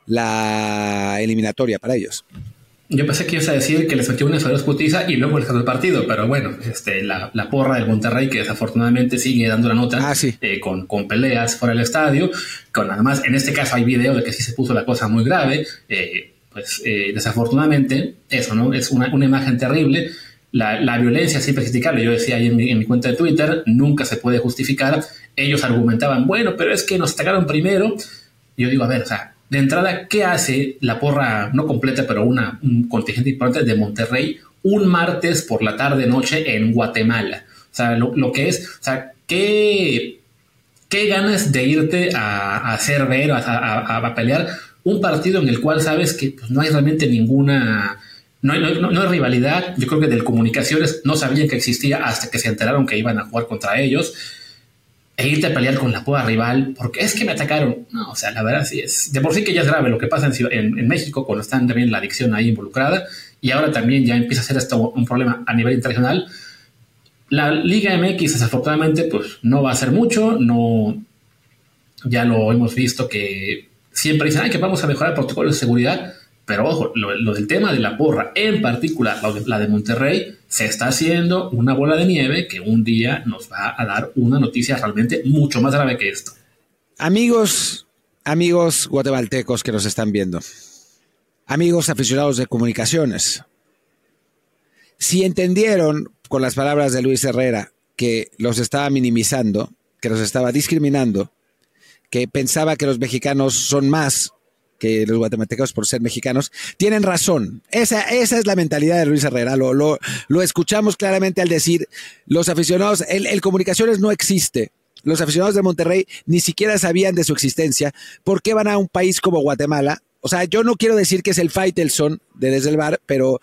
la eliminatoria para ellos. Yo pensé que ibas a decir que les metió una feroz putiza y luego les ganó el partido, pero bueno, este, la, porra del Monterrey que desafortunadamente sigue dando la nota ah, eh, con, con, peleas fuera del estadio, con además en este caso hay video de que sí se puso la cosa muy grave, eh, pues eh, desafortunadamente eso, ¿no? Es una, una imagen terrible, la, la, violencia siempre es criticable, yo decía ahí en mi, en mi, cuenta de Twitter, nunca se puede justificar, ellos argumentaban, bueno, pero es que nos atacaron primero, yo digo, a ver, o sea, de entrada, ¿qué hace la porra no completa, pero una, un contingente importante de Monterrey un martes por la tarde-noche en Guatemala? O sea, lo, que es, o sea, ¿qué, qué ganas de irte a, hacer ver, a, a, pelear un partido en el cual sabes que pues, no hay realmente ninguna... No hay, no, no hay, rivalidad, yo creo que de comunicaciones no sabían que existía hasta que se enteraron que iban a jugar contra ellos e irte a pelear con la poda rival, porque es que me atacaron. No, o sea, la verdad sí es. De por sí que ya es grave lo que pasa en, en, México cuando están también la adicción ahí involucrada. y ahora también ya empieza a ser esto un problema a nivel internacional. La Liga MX, desafortunadamente, pues no va a ser mucho, no, ya lo hemos visto que siempre dicen, ay, que vamos a mejorar el protocolo de seguridad, pero ojo, lo, del tema de la porra, en particular la de Monterrey, se está haciendo una bola de nieve que un día nos va a dar una noticia realmente mucho más grave que esto. Amigos, amigos guatemaltecos que nos están viendo, amigos aficionados de comunicaciones, si entendieron con las palabras de Luis Herrera que los estaba minimizando, que los estaba discriminando, que pensaba que los mexicanos son más que los guatemaltecos por ser mexicanos, tienen razón. Esa, esa es la mentalidad de Luis Herrera. Lo, lo, lo escuchamos claramente al decir, los aficionados, el, el comunicaciones no existe. Los aficionados de Monterrey ni siquiera sabían de su existencia. ¿Por qué van a un país como Guatemala? O sea, yo no quiero decir que es el Faitelson de Desde el Bar, pero,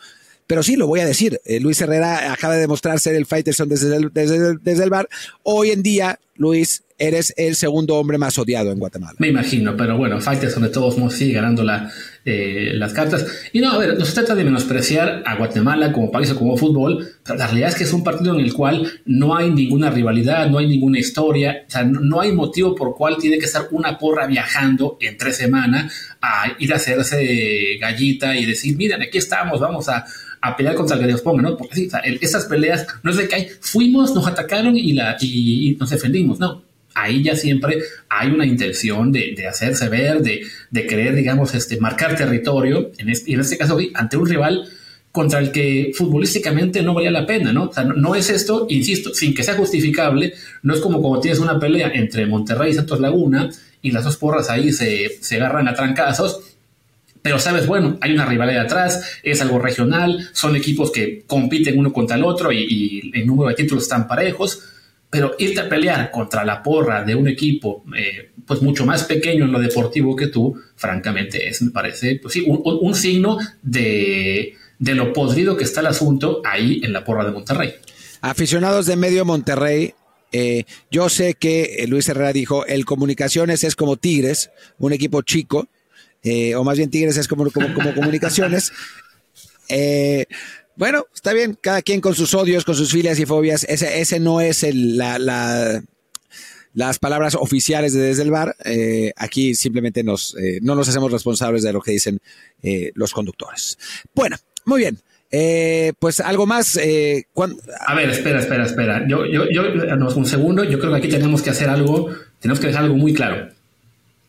pero sí lo voy a decir. Eh, Luis Herrera acaba de demostrar ser el Faitelson desde desde, desde el bar. Hoy en día, Luis, eres el segundo hombre más odiado en Guatemala. Me imagino, pero bueno, Faitelson de todos modos sigue ganando la, eh, las cartas. Y no, a ver, no se trata de menospreciar a Guatemala como país o como fútbol, pero la realidad es que es un partido en el cual no hay ninguna rivalidad, no hay ninguna historia, o sea, no hay motivo por cual tiene que estar una porra viajando en tres semanas a ir a hacerse gallita y decir, miren, aquí estamos, vamos a a pelear contra el que Dios ponga, ¿no? Porque sí, o sea, estas peleas no es de que hay, fuimos, nos atacaron y, la, y nos defendimos, no ahí ya siempre hay una intención de, hacerse ver, de, querer, digamos, este, marcar territorio, en este, en este caso ante un rival contra el que futbolísticamente no valía la pena, ¿no? O sea, no, es esto, insisto, sin que sea justificable, no es como cuando tienes una pelea entre Monterrey y Santos Laguna y las dos porras ahí se, se agarran a trancazos, pero sabes, bueno, hay una rivalidad atrás, es algo regional, son equipos que compiten uno contra el otro y, y el número de títulos están parejos, pero irte a pelear contra la porra de un equipo eh, pues mucho más pequeño en lo deportivo que tú, francamente es, me parece, pues sí, un, signo de, lo podrido que está el asunto ahí en la porra de Monterrey. Aficionados de medio Monterrey, eh, yo sé que eh, Luis Herrera dijo, el Comunicaciones es como Tigres, un equipo chico, o más bien Tigres es como, como, como Comunicaciones. Bueno, está bien, cada quien con sus odios, con sus filias y fobias. Ese, ese no es el, la, la, las palabras oficiales de Desde el Bar. Eh, aquí simplemente nos, eh, no nos hacemos responsables de lo que dicen eh, los conductores. Bueno, muy bien. pues algo más. A ver, espera, espera, espera. Yo, yo, yo, un segundo. Yo creo que aquí tenemos que hacer algo. Tenemos que dejar algo muy claro.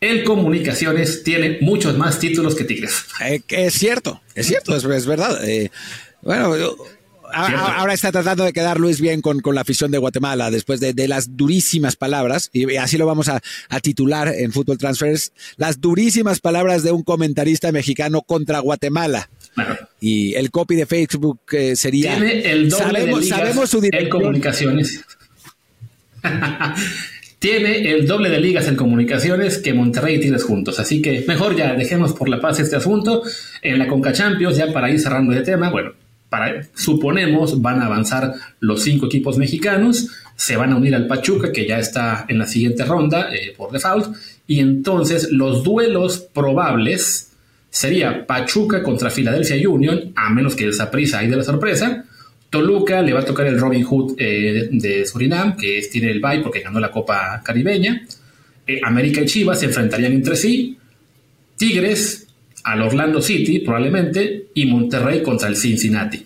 El Comunicaciones tiene muchos más títulos que Tigres. es cierto, es cierto, es, es verdad. Bueno, ahora está tratando de quedar Luis bien con, la afición de Guatemala después de, las durísimas palabras, y así lo vamos a, titular en Fútbol Transfers, las durísimas palabras de un comentarista mexicano contra Guatemala. Y el copy de Facebook eh, sería... Tiene el doble sabemos, de sabemos su en comunicaciones. Tiene el doble de ligas en comunicaciones que Monterrey y Tigres juntos. Así que mejor ya dejemos por la paz este asunto. En la Conca Champions, ya para ir cerrando el tema, bueno, suponemos, van a avanzar los cinco equipos mexicanos, se van a unir al Pachuca, que ya está en la siguiente ronda eh, por default, y entonces los duelos probables sería Pachuca contra Philadelphia Union, a menos que prisa ahí de la sorpresa. Toluca le va a tocar el Robin Hood eh, de, Surinam, que tiene el bye porque ganó la Copa Caribeña. Eh, América y Chivas se enfrentarían entre sí. Tigres al Orlando City, probablemente, y Monterrey contra el Cincinnati.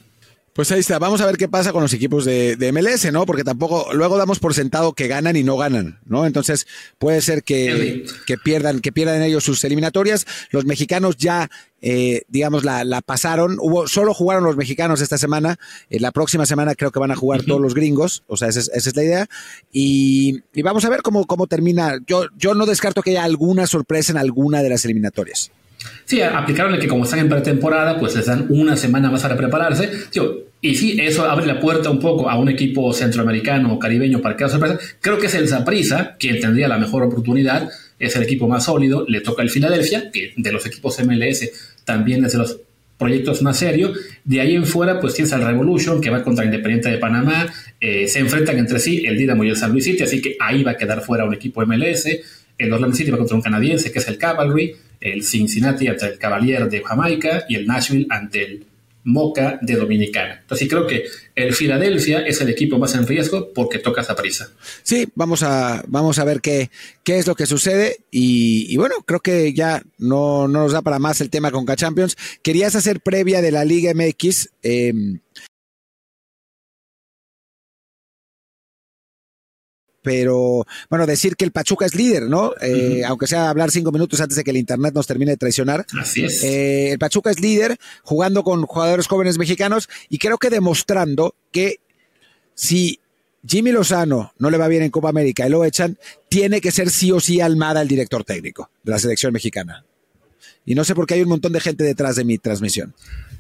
Pues ahí está, vamos a ver qué pasa con los equipos de, MLS, ¿no? Porque tampoco, luego damos por sentado que ganan y no ganan, ¿no? Entonces puede ser que, que pierdan, que pierdan ellos sus eliminatorias. Los mexicanos ya, eh, digamos, la, pasaron. Hubo, solo jugaron los mexicanos esta semana. Eh, la próxima semana creo que van a jugar todos los gringos. O sea, esa es, la idea. Y, y, vamos a ver cómo, cómo termina. Yo, yo no descarto que haya alguna sorpresa en alguna de las eliminatorias. Sí, aplicaron el que como están en pretemporada, pues les dan una semana más para prepararse. y sí, eso abre la puerta un poco a un equipo centroamericano o caribeño para que haga sorpresa. Creo que es el Zaprisa quien tendría la mejor oportunidad. Es el equipo más sólido. Le toca el Filadelfia, que de los equipos MLS también es de los proyectos más serios. De ahí en fuera, pues tienes al Revolution, que va contra Independiente de Panamá. Eh, se enfrentan entre sí el Dinamo y el San Luis City, así que ahí va a quedar fuera un equipo MLS. El Orlando City va contra un canadiense, que es el Cavalry el Cincinnati ante el Cavalier de Jamaica y el Nashville ante el Moca de Dominicana. Entonces creo que el Filadelfia es el equipo más en riesgo porque toca esa prisa. Sí, vamos a, vamos a ver qué, qué es lo que sucede y, bueno, creo que ya no, no, nos da para más el tema con K-Champions. Querías hacer previa de la Liga MX. Eh, pero bueno, decir que el Pachuca es líder, ¿no? Eh, aunque sea hablar cinco minutos antes de que el Internet nos termine de traicionar. Así es. Eh, el Pachuca es líder, jugando con jugadores jóvenes mexicanos y creo que demostrando que si Jimmy Lozano no le va bien en Copa América y lo echan, tiene que ser sí o sí Almada el director técnico de la selección mexicana. Y no sé por qué hay un montón de gente detrás de mi transmisión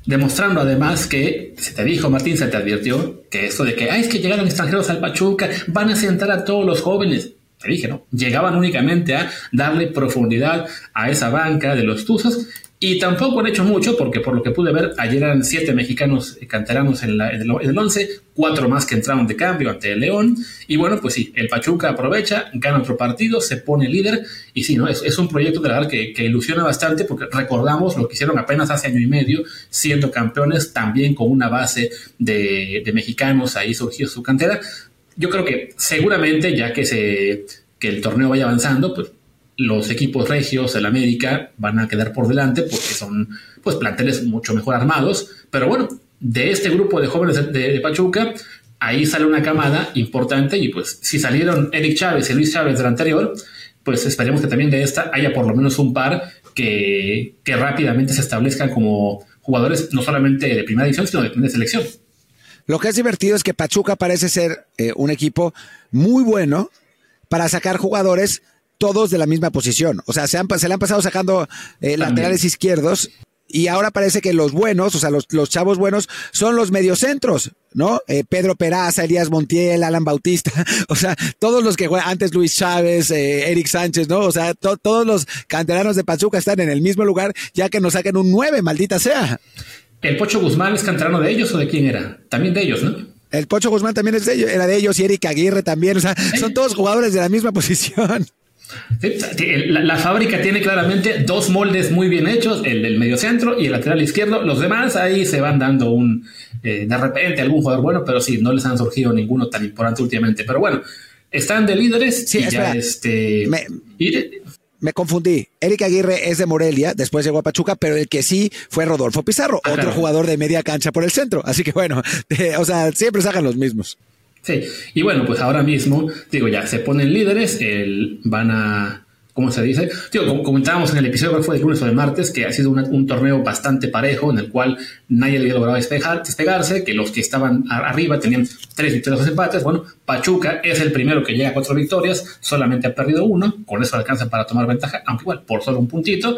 demostrando además que, se te dijo Martín, se te advirtió, que esto de que, ay, es que llegaron extranjeros al Pachuca, van a sentar a todos los jóvenes. Te dije, ¿no? Llegaban únicamente a darle profundidad a esa banca de los Tuzos y tampoco han hecho mucho, porque por lo que pude ver, ayer eran siete mexicanos canteranos en, el, once, cuatro más que entraron de cambio ante el León. Y bueno, pues sí, el Pachuca aprovecha, gana otro partido, se pone líder. Y sí, ¿no? es, es un proyecto de verdad que, que, ilusiona bastante, porque recordamos lo que hicieron apenas hace año y medio, siendo campeones, también con una base de, de mexicanos, ahí surgió su cantera. Yo creo que seguramente, ya que, se, que el torneo vaya avanzando, pues los equipos regios, el América, van a quedar por delante porque son pues planteles mucho mejor armados. Pero bueno, de este grupo de jóvenes de, Pachuca, ahí sale una camada importante y pues si salieron Eric Chávez y Luis Chávez del anterior, pues esperemos que también de esta haya por lo menos un par que, que rápidamente se establezcan como jugadores no solamente de primera división, sino de, primera selección. Lo que es divertido es que Pachuca parece ser eh, un equipo muy bueno para sacar jugadores todos de la misma posición. O sea, se, han, se le han pasado sacando eh, laterales izquierdos y ahora parece que los buenos, o sea, los, los chavos buenos son los mediocentros, ¿no? Eh, Pedro Peraza, Elías Montiel, Alan Bautista, o sea, todos los que juegan, antes Luis Chávez, eh, Eric Sánchez, ¿no? O sea, todos los canteranos de Pachuca están en el mismo lugar, ya que nos saquen un 9, maldita sea. ¿El Pocho Guzmán es canterano de ellos o de quién era? También de ellos, ¿no? El Pocho Guzmán también es de ellos, era de ellos y Eric Aguirre también, o sea, son todos jugadores de la misma posición. La, fábrica tiene claramente dos moldes muy bien hechos, el del medio centro y el lateral izquierdo. Los demás ahí se van dando un eh, de repente algún jugador bueno, pero sí, no les han surgido ninguno tan importante últimamente. Pero bueno, están de líderes. Sí, este. Me, confundí. Eric Aguirre es de Morelia, después llegó a Pachuca, pero el que sí fue Rodolfo Pizarro, ah, otro jugador de media cancha por el centro. Así que bueno, o sea, siempre sacan los mismos. Sí, y bueno, pues ahora mismo, digo, ya se ponen líderes, el, van a ¿cómo se dice? como comentábamos en el episodio que fue de lunes o de martes, que ha sido un torneo bastante parejo en el cual nadie había logrado despegarse, que los que estaban arriba tenían tres victorias o empates. Bueno, Pachuca es el primero que llega a cuatro victorias, solamente ha perdido uno, con eso alcanza para tomar ventaja, aunque igual por solo un puntito.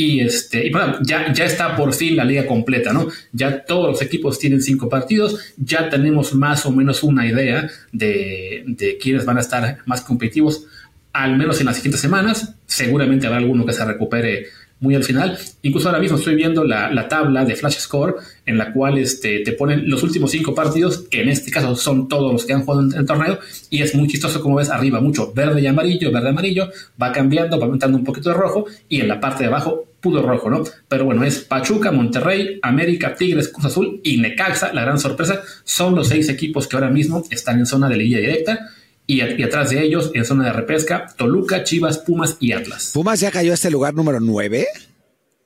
Y, este, y bueno, ya, ya está por fin la liga completa, ¿no? Ya todos los equipos tienen cinco partidos, ya tenemos más o menos una idea de, de quiénes van a estar más competitivos al menos en las siguientes semanas. Seguramente habrá alguno que se recupere muy al final. Incluso ahora mismo estoy viendo la, tabla de Flash Score en la cual este, te ponen los últimos cinco partidos, que en este caso son todos los que han jugado en el torneo, y es muy chistoso como ves arriba mucho verde y amarillo, verde amarillo, va cambiando, va aumentando un poquito de rojo, y en la parte de abajo puro rojo, ¿no? Pero bueno, es Pachuca, Monterrey, América, Tigres, Cruz Azul y Necaxa, la gran sorpresa, son los seis equipos que ahora mismo están en zona de liguilla directa y, atrás de ellos, en zona de repesca, Toluca, Chivas, Pumas y Atlas. ¿Pumas ya cayó a este lugar número 9?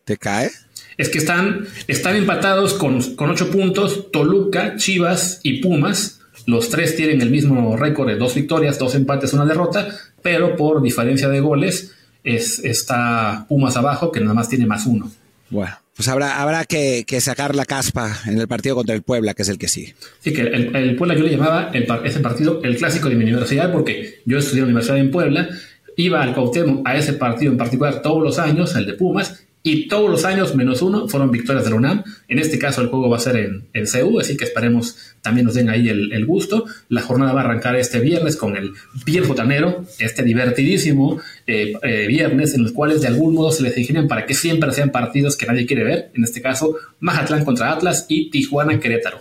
¿Te cae? Es que están, están empatados con, con 8 puntos, Toluca, Chivas y Pumas. Los tres tienen el mismo récord de dos victorias, dos empates, una derrota, pero por diferencia de goles es, está Pumas abajo, que nada más tiene más uno. Bueno, pues habrá, habrá que, sacar la caspa en el partido contra el Puebla, que es el que sí. Sí, que el, Puebla yo le llamaba ese partido el clásico de mi universidad, porque yo estudié en la universidad en Puebla, iba al Cuauhtémoc a ese partido en particular todos los años, el de Pumas, y todos los años menos uno fueron victorias de la UNAM. En este caso el juego va a ser en, en CEU, así que esperemos también nos den ahí el, gusto. La jornada va a arrancar este viernes con el Bien Botanero, este divertidísimo eh, eh, viernes en los cuales de algún modo se les ingenian para que siempre sean partidos que nadie quiere ver. En este caso, Mazatlán contra Atlas y Tijuana Querétaro.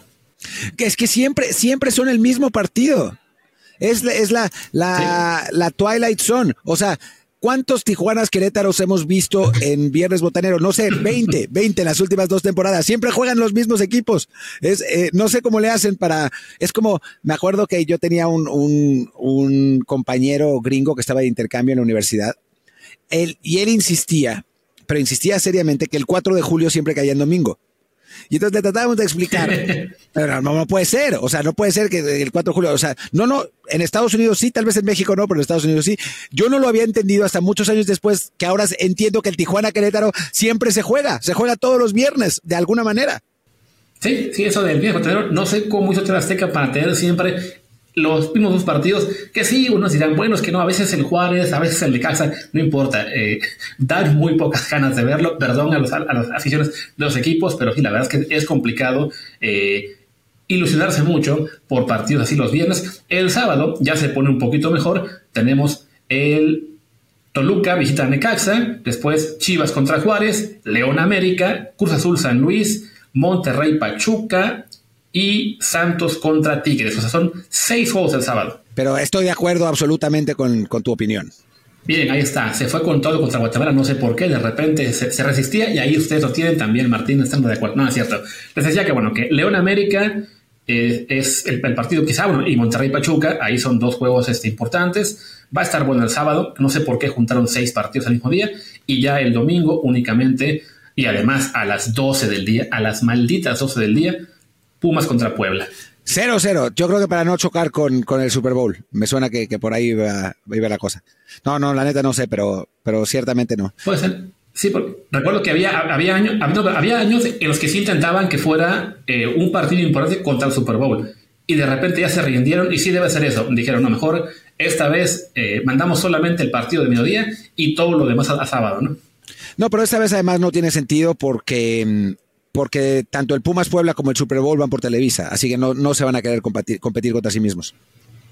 Que es que siempre, siempre son el mismo partido. Es, es la, la, la Twilight Zone. O sea, ¿cuántos Tijuanas Querétaros hemos visto en Viernes Botanero? No sé, 20, 20 en las últimas dos temporadas. Siempre juegan los mismos equipos. Es, eh, no sé cómo le hacen para. Es como, me acuerdo que yo tenía un, un, un compañero gringo que estaba de intercambio en la universidad. Él, y él insistía, pero insistía seriamente que el 4 de julio siempre caía en domingo. Y entonces le tratábamos de explicar, pero no, puede ser, o sea, no puede ser que el 4 de julio, o sea, no, no, en Estados Unidos sí, tal vez en México no, pero en Estados Unidos sí. Yo no lo había entendido hasta muchos años después, que ahora entiendo que el Tijuana Querétaro siempre se juega, se juega todos los viernes, de alguna manera. Sí, sí, eso del viejo no sé cómo hizo Azteca para tener siempre los mismos dos partidos, que sí, unos dirán, bueno, es que no, a veces el Juárez, a veces el de Casa, no importa, eh, dan muy pocas ganas de verlo, perdón a, los, a, las aficiones de los equipos, pero sí, la verdad es que es complicado eh, ilusionarse mucho por partidos así los viernes. El sábado ya se pone un poquito mejor, tenemos el Toluca visita Necaxa, después Chivas contra Juárez, León América, Cruz Azul San Luis, Monterrey Pachuca, y Santos contra Tigres. O sea, son seis juegos el sábado. Pero estoy de acuerdo absolutamente con, tu opinión. Bien, ahí está. Se fue con todo contra Guatemala, no sé por qué. De repente se, resistía y ahí ustedes lo tienen también, Martín, estando de acuerdo. No, es cierto. Les decía que, bueno, que León América eh, es el, partido quizá, bueno, y Monterrey Pachuca, ahí son dos juegos este, importantes. Va a estar bueno el sábado. No sé por qué juntaron seis partidos al mismo día. Y ya el domingo únicamente, y además a las 12 del día, a las malditas 12 del día, Pumas contra Puebla. 0-0. Yo creo que para no chocar con, con el Super Bowl. Me suena que, por ahí iba, la cosa. No, no, la neta no sé, pero, pero ciertamente no. Puede ser. Sí, recuerdo que había, había, años, había años en los que sí intentaban que fuera eh, un partido importante contra el Super Bowl. Y de repente ya se rindieron y sí debe ser eso. Dijeron, no, mejor esta vez eh, mandamos solamente el partido de mediodía y todo lo demás a, a sábado, ¿no? No, pero esta vez además no tiene sentido porque mm, porque tanto el Pumas Puebla como el Super Bowl van por Televisa, así que no, no se van a querer competir, contra sí mismos.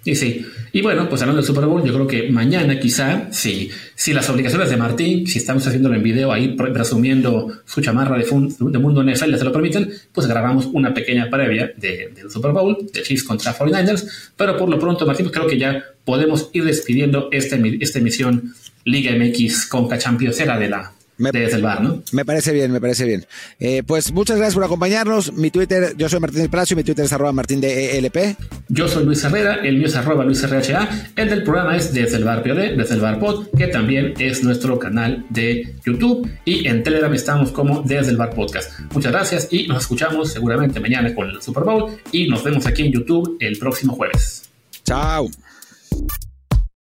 Y sí, y bueno, pues hablando del Super Bowl, yo creo que mañana quizá, si, si las obligaciones de Martín, si estamos haciéndolo en video ahí resumiendo su chamarra de, de Mundo NFL, se lo permiten, pues grabamos una pequeña previa de, del Super Bowl, de Chiefs contra 49ers, pero por lo pronto, Martín, pues creo que ya podemos ir despidiendo esta, esta emisión Liga MX Conca Champions, era de la me, desde el bar, ¿no? Me parece bien, me parece bien. Eh, pues muchas gracias por acompañarnos. Mi Twitter, yo soy Martín del Palacio, mi Twitter es arroba martín de ELP. Yo soy Luis Herrera, el mío es arroba Luis RHA. El del programa es desde el bar POD, desde el bar pod, que también es nuestro canal de YouTube. Y en Telegram estamos como desde el bar podcast. Muchas gracias y nos escuchamos seguramente mañana con el Super Bowl. Y nos vemos aquí en YouTube el próximo jueves. Chao.